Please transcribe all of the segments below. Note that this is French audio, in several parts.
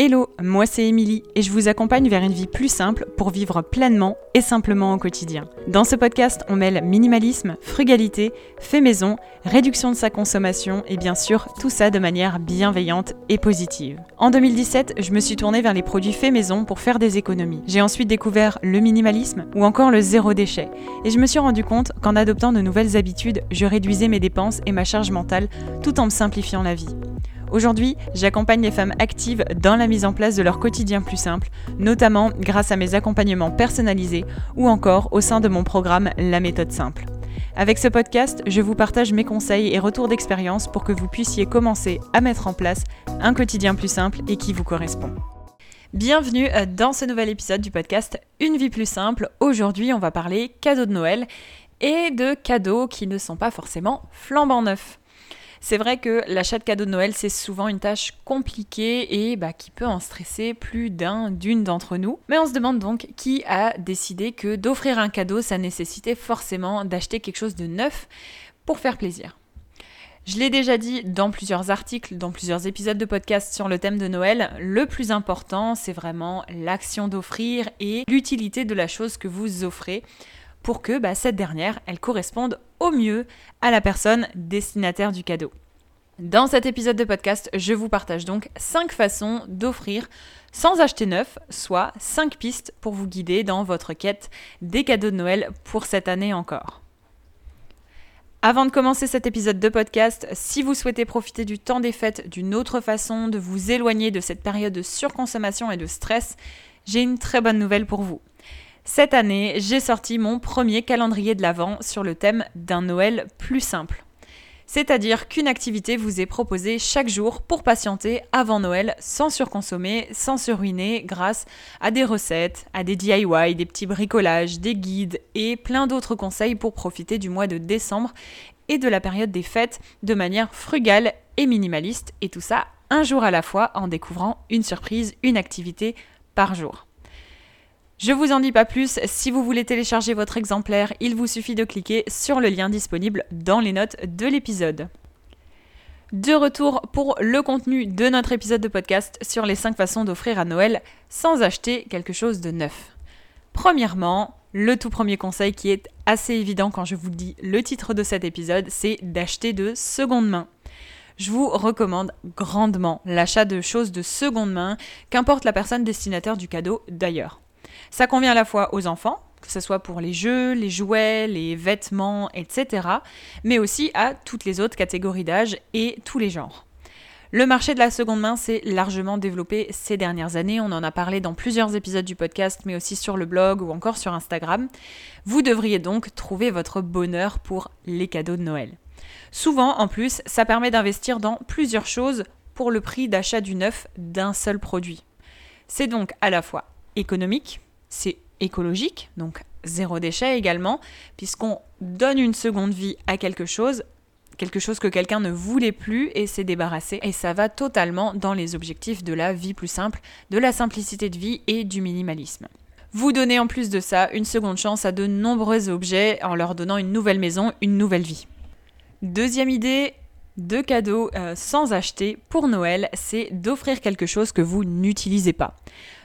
Hello, moi c'est Émilie et je vous accompagne vers une vie plus simple pour vivre pleinement et simplement au quotidien. Dans ce podcast, on mêle minimalisme, frugalité, fait maison, réduction de sa consommation et bien sûr tout ça de manière bienveillante et positive. En 2017, je me suis tournée vers les produits fait maison pour faire des économies. J'ai ensuite découvert le minimalisme ou encore le zéro déchet et je me suis rendu compte qu'en adoptant de nouvelles habitudes, je réduisais mes dépenses et ma charge mentale tout en me simplifiant la vie. Aujourd'hui, j'accompagne les femmes actives dans la mise en place de leur quotidien plus simple, notamment grâce à mes accompagnements personnalisés ou encore au sein de mon programme La méthode simple. Avec ce podcast, je vous partage mes conseils et retours d'expérience pour que vous puissiez commencer à mettre en place un quotidien plus simple et qui vous correspond. Bienvenue euh, dans ce nouvel épisode du podcast Une vie plus simple. Aujourd'hui, on va parler cadeaux de Noël et de cadeaux qui ne sont pas forcément flambant neufs. C'est vrai que l'achat de cadeaux de Noël, c'est souvent une tâche compliquée et bah, qui peut en stresser plus d'un, d'une d'entre nous. Mais on se demande donc qui a décidé que d'offrir un cadeau, ça nécessitait forcément d'acheter quelque chose de neuf pour faire plaisir. Je l'ai déjà dit dans plusieurs articles, dans plusieurs épisodes de podcast sur le thème de Noël, le plus important, c'est vraiment l'action d'offrir et l'utilité de la chose que vous offrez pour que bah, cette dernière, elle corresponde au mieux à la personne destinataire du cadeau. Dans cet épisode de podcast, je vous partage donc 5 façons d'offrir sans acheter neuf, soit 5 pistes pour vous guider dans votre quête des cadeaux de Noël pour cette année encore. Avant de commencer cet épisode de podcast, si vous souhaitez profiter du temps des fêtes d'une autre façon, de vous éloigner de cette période de surconsommation et de stress, j'ai une très bonne nouvelle pour vous. Cette année, j'ai sorti mon premier calendrier de l'Avent sur le thème d'un Noël plus simple. C'est-à-dire qu'une activité vous est proposée chaque jour pour patienter avant Noël sans surconsommer, sans se ruiner grâce à des recettes, à des DIY, des petits bricolages, des guides et plein d'autres conseils pour profiter du mois de décembre et de la période des fêtes de manière frugale et minimaliste et tout ça un jour à la fois en découvrant une surprise, une activité par jour. Je vous en dis pas plus, si vous voulez télécharger votre exemplaire, il vous suffit de cliquer sur le lien disponible dans les notes de l'épisode. De retour pour le contenu de notre épisode de podcast sur les 5 façons d'offrir à Noël sans acheter quelque chose de neuf. Premièrement, le tout premier conseil qui est assez évident quand je vous dis le titre de cet épisode, c'est d'acheter de seconde main. Je vous recommande grandement l'achat de choses de seconde main, qu'importe la personne destinataire du cadeau d'ailleurs. Ça convient à la fois aux enfants, que ce soit pour les jeux, les jouets, les vêtements, etc., mais aussi à toutes les autres catégories d'âge et tous les genres. Le marché de la seconde main s'est largement développé ces dernières années. On en a parlé dans plusieurs épisodes du podcast, mais aussi sur le blog ou encore sur Instagram. Vous devriez donc trouver votre bonheur pour les cadeaux de Noël. Souvent, en plus, ça permet d'investir dans plusieurs choses pour le prix d'achat du neuf d'un seul produit. C'est donc à la fois économique, c'est écologique, donc zéro déchet également, puisqu'on donne une seconde vie à quelque chose, quelque chose que quelqu'un ne voulait plus et s'est débarrassé. Et ça va totalement dans les objectifs de la vie plus simple, de la simplicité de vie et du minimalisme. Vous donnez en plus de ça une seconde chance à de nombreux objets en leur donnant une nouvelle maison, une nouvelle vie. Deuxième idée, de cadeaux euh, sans acheter pour Noël, c'est d'offrir quelque chose que vous n'utilisez pas.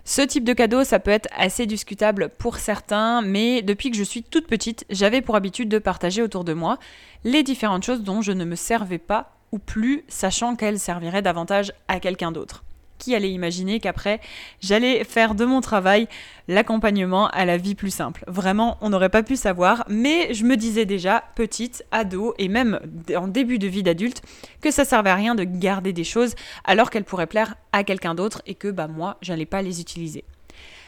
Ce type de cadeau, ça peut être assez discutable pour certains, mais depuis que je suis toute petite, j'avais pour habitude de partager autour de moi les différentes choses dont je ne me servais pas ou plus, sachant qu'elles serviraient davantage à quelqu'un d'autre qui allait imaginer qu'après, j'allais faire de mon travail l'accompagnement à la vie plus simple. Vraiment, on n'aurait pas pu savoir, mais je me disais déjà, petite, ado, et même en début de vie d'adulte, que ça servait à rien de garder des choses alors qu'elles pourraient plaire à quelqu'un d'autre et que bah moi, j'allais pas les utiliser.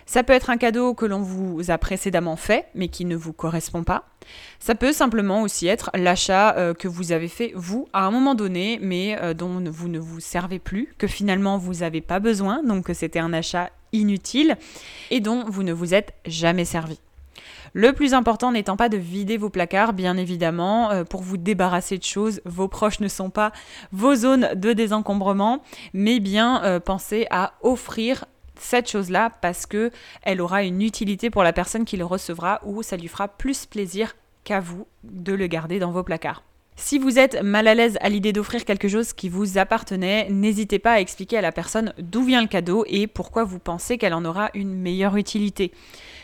Ça peut être un cadeau que l'on vous a précédemment fait, mais qui ne vous correspond pas. Ça peut simplement aussi être l'achat euh, que vous avez fait vous à un moment donné, mais euh, dont vous ne vous servez plus, que finalement vous n'avez pas besoin, donc que c'était un achat inutile et dont vous ne vous êtes jamais servi. Le plus important n'étant pas de vider vos placards, bien évidemment, euh, pour vous débarrasser de choses. Vos proches ne sont pas vos zones de désencombrement, mais bien penser à offrir cette chose-là parce que elle aura une utilité pour la personne qui le recevra ou ça lui fera plus plaisir qu'à vous de le garder dans vos placards. Si vous êtes mal à l'aise à l'idée d'offrir quelque chose qui vous appartenait, n'hésitez pas à expliquer à la personne d'où vient le cadeau et pourquoi vous pensez qu'elle en aura une meilleure utilité.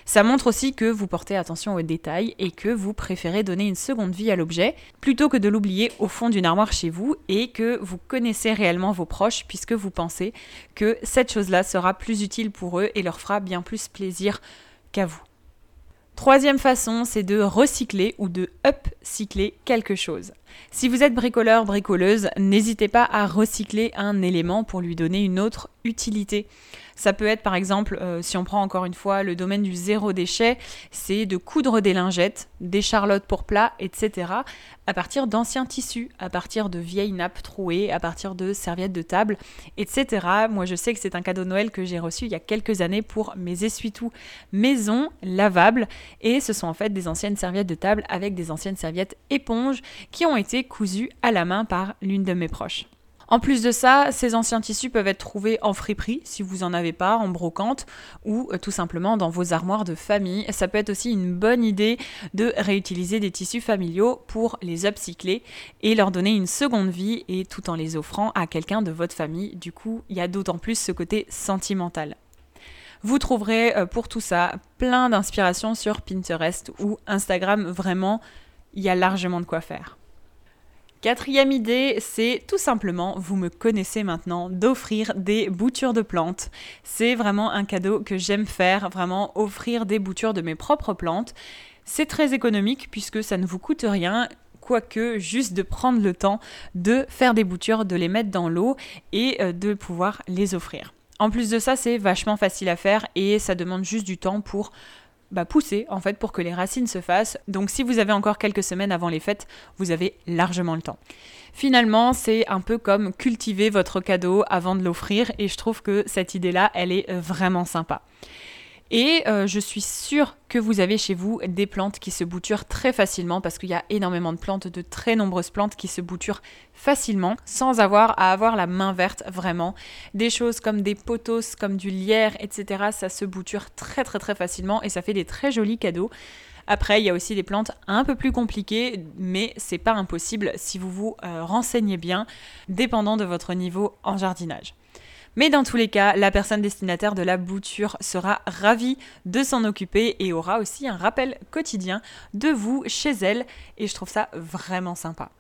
Ça montre aussi que vous portez attention aux détails et que vous préférez donner une seconde vie à l'objet plutôt que de l'oublier au fond d'une armoire chez vous et que vous connaissez réellement vos proches puisque vous pensez que cette chose-là sera plus utile pour eux et leur fera bien plus plaisir qu'à vous. Troisième façon, c'est de recycler ou de upcycler quelque chose. Si vous êtes bricoleur, bricoleuse, n'hésitez pas à recycler un élément pour lui donner une autre utilité. Ça peut être par exemple, euh, si on prend encore une fois le domaine du zéro déchet, c'est de coudre des lingettes, des charlottes pour plat, etc. à partir d'anciens tissus, à partir de vieilles nappes trouées, à partir de serviettes de table, etc. Moi je sais que c'est un cadeau de Noël que j'ai reçu il y a quelques années pour mes essuie-tout maison lavables et ce sont en fait des anciennes serviettes de table avec des anciennes serviettes éponges qui ont été cousues à la main par l'une de mes proches. En plus de ça, ces anciens tissus peuvent être trouvés en friperie si vous en avez pas, en brocante ou euh, tout simplement dans vos armoires de famille. Ça peut être aussi une bonne idée de réutiliser des tissus familiaux pour les upcycler et leur donner une seconde vie et tout en les offrant à quelqu'un de votre famille. Du coup, il y a d'autant plus ce côté sentimental. Vous trouverez euh, pour tout ça plein d'inspirations sur Pinterest ou Instagram. Vraiment, il y a largement de quoi faire. Quatrième idée, c'est tout simplement, vous me connaissez maintenant, d'offrir des boutures de plantes. C'est vraiment un cadeau que j'aime faire, vraiment offrir des boutures de mes propres plantes. C'est très économique puisque ça ne vous coûte rien quoique juste de prendre le temps de faire des boutures, de les mettre dans l'eau et euh, de pouvoir les offrir. En plus de ça, c'est vachement facile à faire et ça demande juste du temps pour bah, pousser en fait pour que les racines se fassent. Donc si vous avez encore quelques semaines avant les fêtes, vous avez largement le temps. Finalement, c'est un peu comme cultiver votre cadeau avant de l'offrir et je trouve que cette idée-là, elle est vraiment sympa. Et euh, je suis sûre que vous avez chez vous des plantes qui se bouturent très facilement parce qu'il y a énormément de plantes, de très nombreuses plantes qui se bouturent facilement sans avoir à avoir la main verte vraiment. Des choses comme des potos, comme du lierre, etc. Ça se bouture très très très facilement et ça fait des très jolis cadeaux. Après, il y a aussi des plantes un peu plus compliquées, mais c'est pas impossible si vous vous euh, renseignez bien, dépendant de votre niveau en jardinage. Mais dans tous les cas, la personne destinataire de la bouture sera ravie de s'en occuper et aura aussi un rappel quotidien de vous chez elle et je trouve ça vraiment sympa.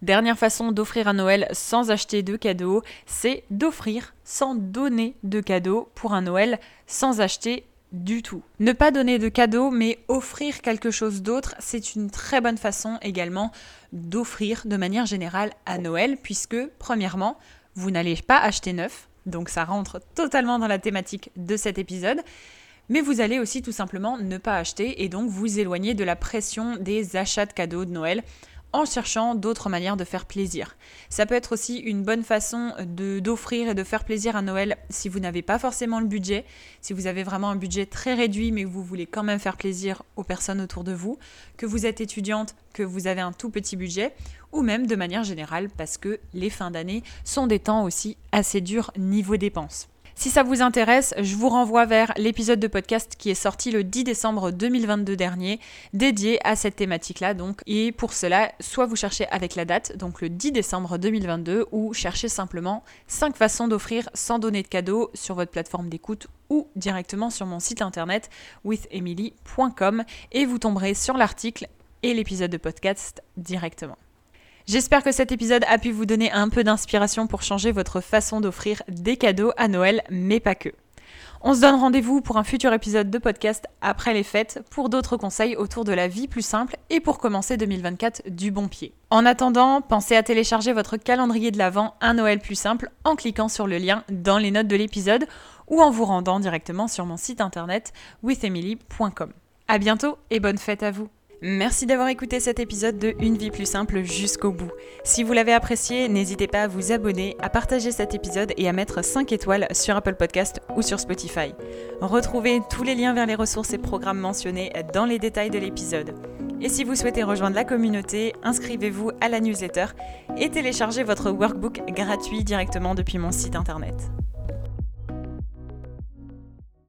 Dernière façon d'offrir à Noël sans acheter de cadeaux, c'est d'offrir sans donner de cadeaux pour un Noël sans acheter du tout. Ne pas donner de cadeaux, mais offrir quelque chose d'autre, c'est une très bonne façon également d'offrir de manière générale à Noël, puisque premièrement, vous n'allez pas acheter neuf, donc ça rentre totalement dans la thématique de cet épisode. Mais vous allez aussi tout simplement ne pas acheter et donc vous éloigner de la pression des achats de cadeaux de Noël en cherchant d'autres manières de faire plaisir. Ça peut être aussi une bonne façon d'offrir et de faire plaisir à Noël si vous n'avez pas forcément le budget, si vous avez vraiment un budget très réduit mais que vous voulez quand même faire plaisir aux personnes autour de vous, que vous êtes étudiante, que vous avez un tout petit budget, ou même de manière générale parce que les fins d'année sont des temps aussi assez durs niveau dépenses. Si ça vous intéresse, je vous renvoie vers l'épisode de podcast qui est sorti le 10 décembre 2022 dernier, dédié à cette thématique-là. Donc, et pour cela, soit vous cherchez avec la date, donc le 10 décembre 2022, ou cherchez simplement 5 façons d'offrir sans donner de cadeau sur votre plateforme d'écoute ou directement sur mon site internet withemily.com et vous tomberez sur l'article et l'épisode de podcast directement. J'espère que cet épisode a pu vous donner un peu d'inspiration pour changer votre façon d'offrir des cadeaux à Noël, mais pas que. On se donne rendez-vous pour un futur épisode de podcast après les fêtes pour d'autres conseils autour de la vie plus simple et pour commencer 2024 du bon pied. En attendant, pensez à télécharger votre calendrier de l'Avent Un Noël plus simple en cliquant sur le lien dans les notes de l'épisode ou en vous rendant directement sur mon site internet withemily.com. À bientôt et bonne fête à vous! Merci d'avoir écouté cet épisode de Une vie plus simple jusqu'au bout. Si vous l'avez apprécié, n'hésitez pas à vous abonner, à partager cet épisode et à mettre 5 étoiles sur Apple Podcast ou sur Spotify. Retrouvez tous les liens vers les ressources et programmes mentionnés dans les détails de l'épisode. Et si vous souhaitez rejoindre la communauté, inscrivez-vous à la newsletter et téléchargez votre workbook gratuit directement depuis mon site internet.